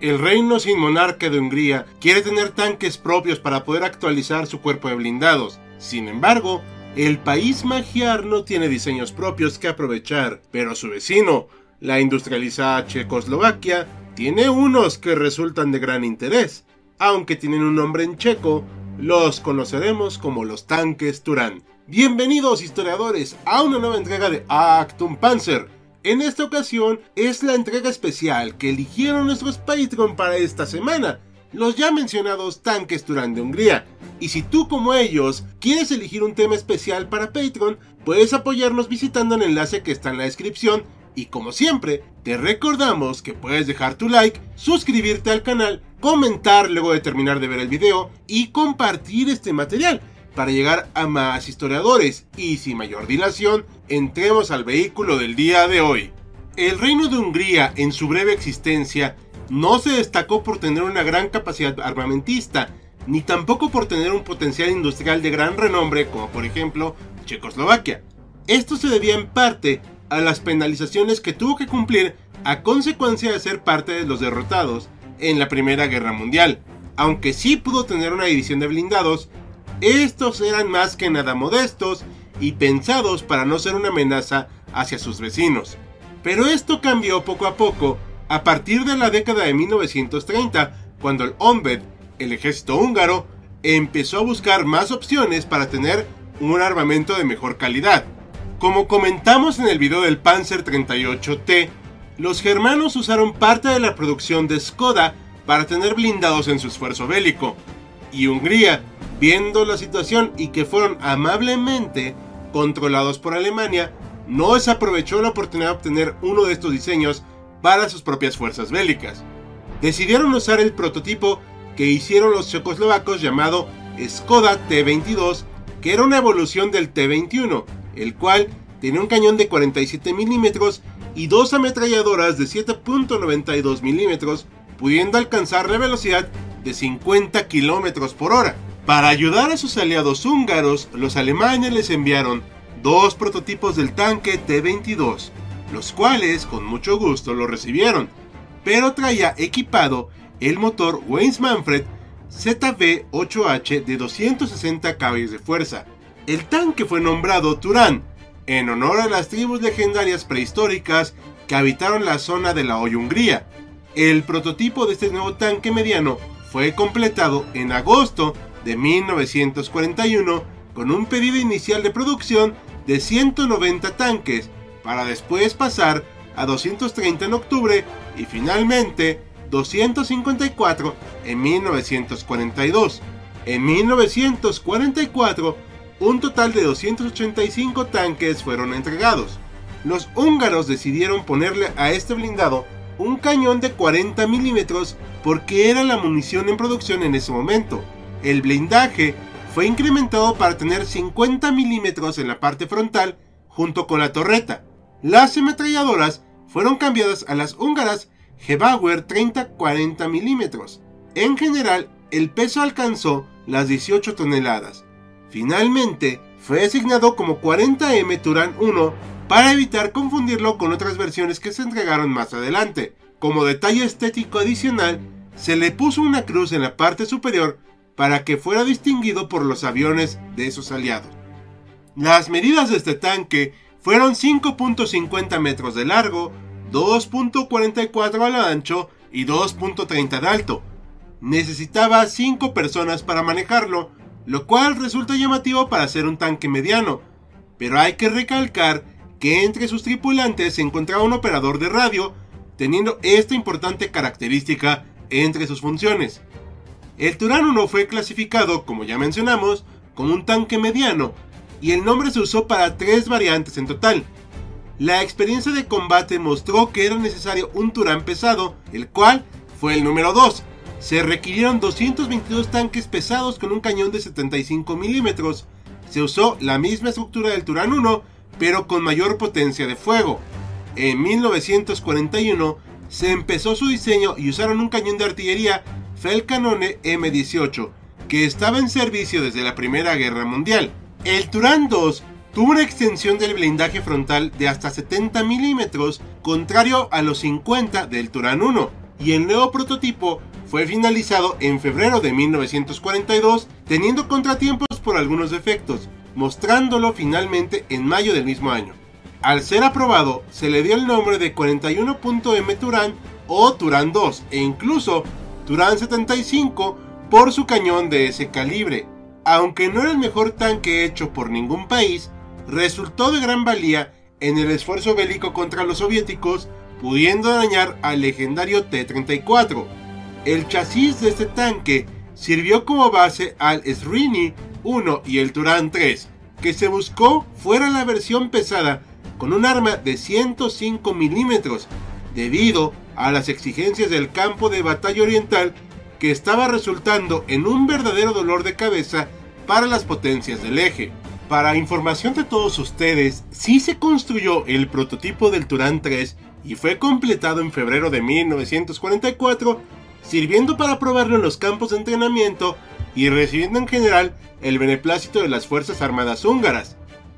El reino sin monarca de Hungría quiere tener tanques propios para poder actualizar su cuerpo de blindados. Sin embargo, el país magiar no tiene diseños propios que aprovechar, pero su vecino, la industrializada Checoslovaquia, tiene unos que resultan de gran interés. Aunque tienen un nombre en checo, los conoceremos como los tanques Turán. Bienvenidos historiadores a una nueva entrega de Actum Panzer, en esta ocasión es la entrega especial que eligieron nuestros Patreon para esta semana, los ya mencionados tanques Turán de Hungría. Y si tú como ellos quieres elegir un tema especial para Patreon, puedes apoyarnos visitando el enlace que está en la descripción. Y como siempre, te recordamos que puedes dejar tu like, suscribirte al canal, comentar luego de terminar de ver el video y compartir este material para llegar a más historiadores y sin mayor dilación, entremos al vehículo del día de hoy. El reino de Hungría en su breve existencia no se destacó por tener una gran capacidad armamentista, ni tampoco por tener un potencial industrial de gran renombre como por ejemplo Checoslovaquia. Esto se debía en parte a las penalizaciones que tuvo que cumplir a consecuencia de ser parte de los derrotados en la Primera Guerra Mundial, aunque sí pudo tener una división de blindados estos eran más que nada modestos y pensados para no ser una amenaza hacia sus vecinos. Pero esto cambió poco a poco a partir de la década de 1930, cuando el OMBED, el ejército húngaro, empezó a buscar más opciones para tener un armamento de mejor calidad. Como comentamos en el video del Panzer 38T, los germanos usaron parte de la producción de Skoda para tener blindados en su esfuerzo bélico, y Hungría viendo la situación y que fueron amablemente controlados por Alemania, no desaprovechó la oportunidad de obtener uno de estos diseños para sus propias fuerzas bélicas. Decidieron usar el prototipo que hicieron los checoslovacos llamado Skoda T-22, que era una evolución del T-21, el cual tenía un cañón de 47 milímetros y dos ametralladoras de 7.92 milímetros, pudiendo alcanzar la velocidad de 50 kilómetros por hora. Para ayudar a sus aliados húngaros, los alemanes les enviaron dos prototipos del tanque T-22, los cuales con mucho gusto lo recibieron, pero traía equipado el motor Waynes Manfred ZV-8H de 260 caballos de fuerza. El tanque fue nombrado Turán, en honor a las tribus legendarias prehistóricas que habitaron la zona de la hoy Hungría. El prototipo de este nuevo tanque mediano fue completado en agosto de 1941 con un pedido inicial de producción de 190 tanques, para después pasar a 230 en octubre y finalmente 254 en 1942. En 1944, un total de 285 tanques fueron entregados. Los húngaros decidieron ponerle a este blindado un cañón de 40 milímetros porque era la munición en producción en ese momento. El blindaje fue incrementado para tener 50 milímetros en la parte frontal junto con la torreta. Las ametralladoras fueron cambiadas a las húngaras Gebauer 30-40 milímetros. En general, el peso alcanzó las 18 toneladas. Finalmente, fue asignado como 40M Turan 1 para evitar confundirlo con otras versiones que se entregaron más adelante. Como detalle estético adicional, se le puso una cruz en la parte superior para que fuera distinguido por los aviones de esos aliados. Las medidas de este tanque fueron 5.50 metros de largo, 2.44 al ancho y 2.30 de alto. Necesitaba 5 personas para manejarlo, lo cual resulta llamativo para ser un tanque mediano, pero hay que recalcar que entre sus tripulantes se encontraba un operador de radio, teniendo esta importante característica entre sus funciones. El Turán 1 fue clasificado, como ya mencionamos, como un tanque mediano, y el nombre se usó para tres variantes en total. La experiencia de combate mostró que era necesario un Turán pesado, el cual fue el número 2. Se requirieron 222 tanques pesados con un cañón de 75 milímetros. Se usó la misma estructura del Turán 1, pero con mayor potencia de fuego. En 1941 se empezó su diseño y usaron un cañón de artillería Felcanone M18, que estaba en servicio desde la Primera Guerra Mundial. El Turán 2 tuvo una extensión del blindaje frontal de hasta 70 milímetros, contrario a los 50 del Turán 1, y el nuevo prototipo fue finalizado en febrero de 1942, teniendo contratiempos por algunos defectos, mostrándolo finalmente en mayo del mismo año. Al ser aprobado, se le dio el nombre de 41.M Turán o Turán 2 e incluso Turán 75 por su cañón de ese calibre. Aunque no era el mejor tanque hecho por ningún país, resultó de gran valía en el esfuerzo bélico contra los soviéticos, pudiendo dañar al legendario T-34. El chasis de este tanque sirvió como base al Srini 1 y el Turán 3, que se buscó fuera la versión pesada con un arma de 105 milímetros, debido a las exigencias del campo de batalla oriental que estaba resultando en un verdadero dolor de cabeza para las potencias del eje. Para información de todos ustedes, sí se construyó el prototipo del Turán 3 y fue completado en febrero de 1944, sirviendo para probarlo en los campos de entrenamiento y recibiendo en general el beneplácito de las Fuerzas Armadas húngaras.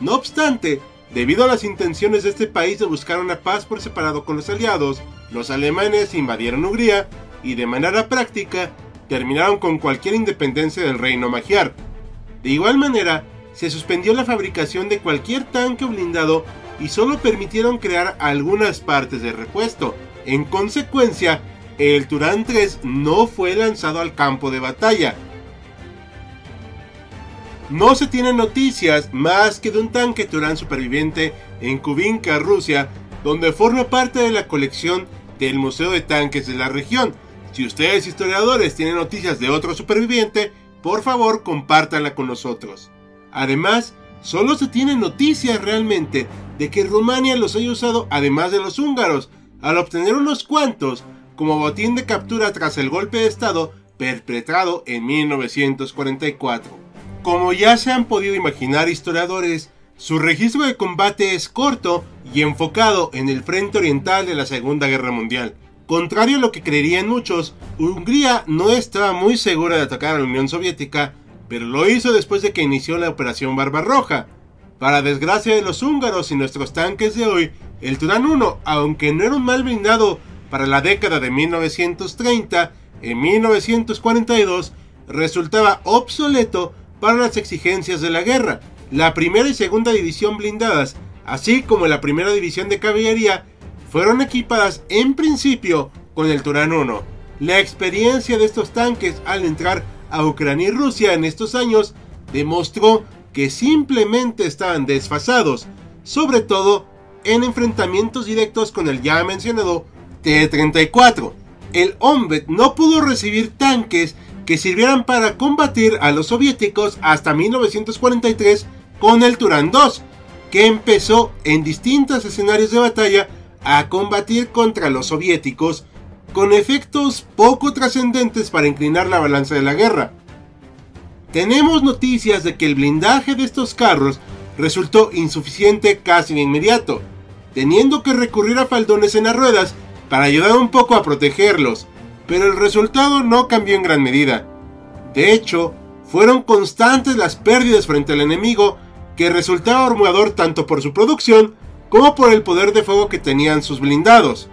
No obstante, Debido a las intenciones de este país de buscar una paz por separado con los aliados, los alemanes invadieron Hungría y de manera práctica terminaron con cualquier independencia del reino magiar. De igual manera, se suspendió la fabricación de cualquier tanque blindado y solo permitieron crear algunas partes de repuesto. En consecuencia, el Turán 3 no fue lanzado al campo de batalla, no se tienen noticias más que de un tanque Turán superviviente en Kubinka, Rusia, donde forma parte de la colección del Museo de Tanques de la región. Si ustedes historiadores tienen noticias de otro superviviente, por favor compártanla con nosotros. Además, solo se tienen noticias realmente de que Rumania los haya usado además de los húngaros, al obtener unos cuantos como botín de captura tras el golpe de Estado perpetrado en 1944. Como ya se han podido imaginar historiadores, su registro de combate es corto y enfocado en el frente oriental de la Segunda Guerra Mundial. Contrario a lo que creerían muchos, Hungría no estaba muy segura de atacar a la Unión Soviética, pero lo hizo después de que inició la Operación Barbarroja. Para desgracia de los húngaros y nuestros tanques de hoy, el Turán 1, aunque no era un mal blindado para la década de 1930, en 1942 resultaba obsoleto para las exigencias de la guerra. La primera y segunda división blindadas, así como la primera división de caballería, fueron equipadas en principio con el Turán 1. La experiencia de estos tanques al entrar a Ucrania y Rusia en estos años demostró que simplemente estaban desfasados, sobre todo en enfrentamientos directos con el ya mencionado T-34. El Ombet no pudo recibir tanques que sirvieran para combatir a los soviéticos hasta 1943 con el Turán II, que empezó en distintos escenarios de batalla a combatir contra los soviéticos con efectos poco trascendentes para inclinar la balanza de la guerra. Tenemos noticias de que el blindaje de estos carros resultó insuficiente casi de inmediato, teniendo que recurrir a faldones en las ruedas para ayudar un poco a protegerlos, pero el resultado no cambió en gran medida. De hecho, fueron constantes las pérdidas frente al enemigo, que resultaba abrumador tanto por su producción como por el poder de fuego que tenían sus blindados.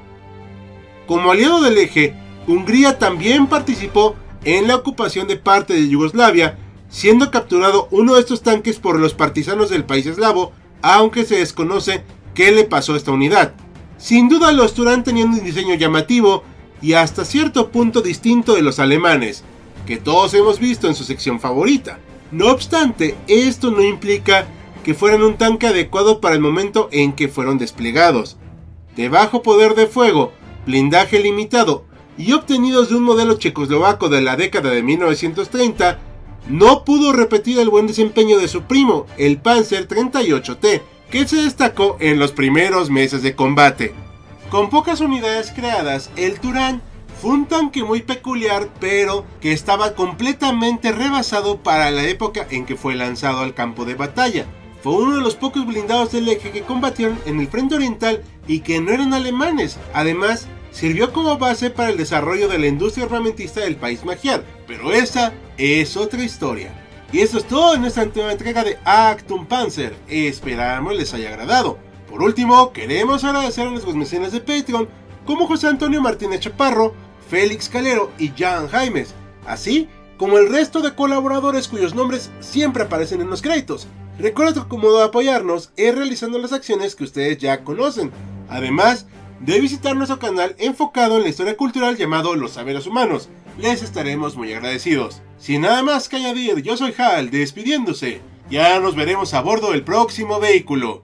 Como aliado del eje, Hungría también participó en la ocupación de parte de Yugoslavia, siendo capturado uno de estos tanques por los partisanos del país eslavo, aunque se desconoce qué le pasó a esta unidad. Sin duda los Turán tenían un diseño llamativo y hasta cierto punto distinto de los alemanes, que todos hemos visto en su sección favorita. No obstante, esto no implica que fueran un tanque adecuado para el momento en que fueron desplegados. De bajo poder de fuego, blindaje limitado y obtenidos de un modelo checoslovaco de la década de 1930, no pudo repetir el buen desempeño de su primo, el Panzer 38T, que se destacó en los primeros meses de combate. Con pocas unidades creadas, el Turán Fue un tanque muy peculiar, pero que estaba completamente rebasado para la época en que fue lanzado al campo de batalla. Fue uno de los pocos blindados del eje que combatieron en el frente oriental y que no eran alemanes. Además, sirvió como base para el desarrollo de la industria armamentista del país magiar, pero esa es otra historia. Y eso es todo en esta última entrega de Actum Panzer. Esperamos les haya agradado. Por último, queremos agradecer a los mecenas de Patreon como José Antonio Martínez Chaparro, Félix Calero y Jan Jaimes, así como el resto de colaboradores cuyos nombres siempre aparecen en los créditos. Recuerda que cómodo apoyarnos es realizando las acciones que ustedes ya conocen, además de visitar nuestro canal enfocado en la historia cultural llamado Los Saberes Humanos. Les estaremos muy agradecidos. Sin nada más que añadir, yo soy Hal, despidiéndose. Ya nos veremos a bordo del próximo vehículo.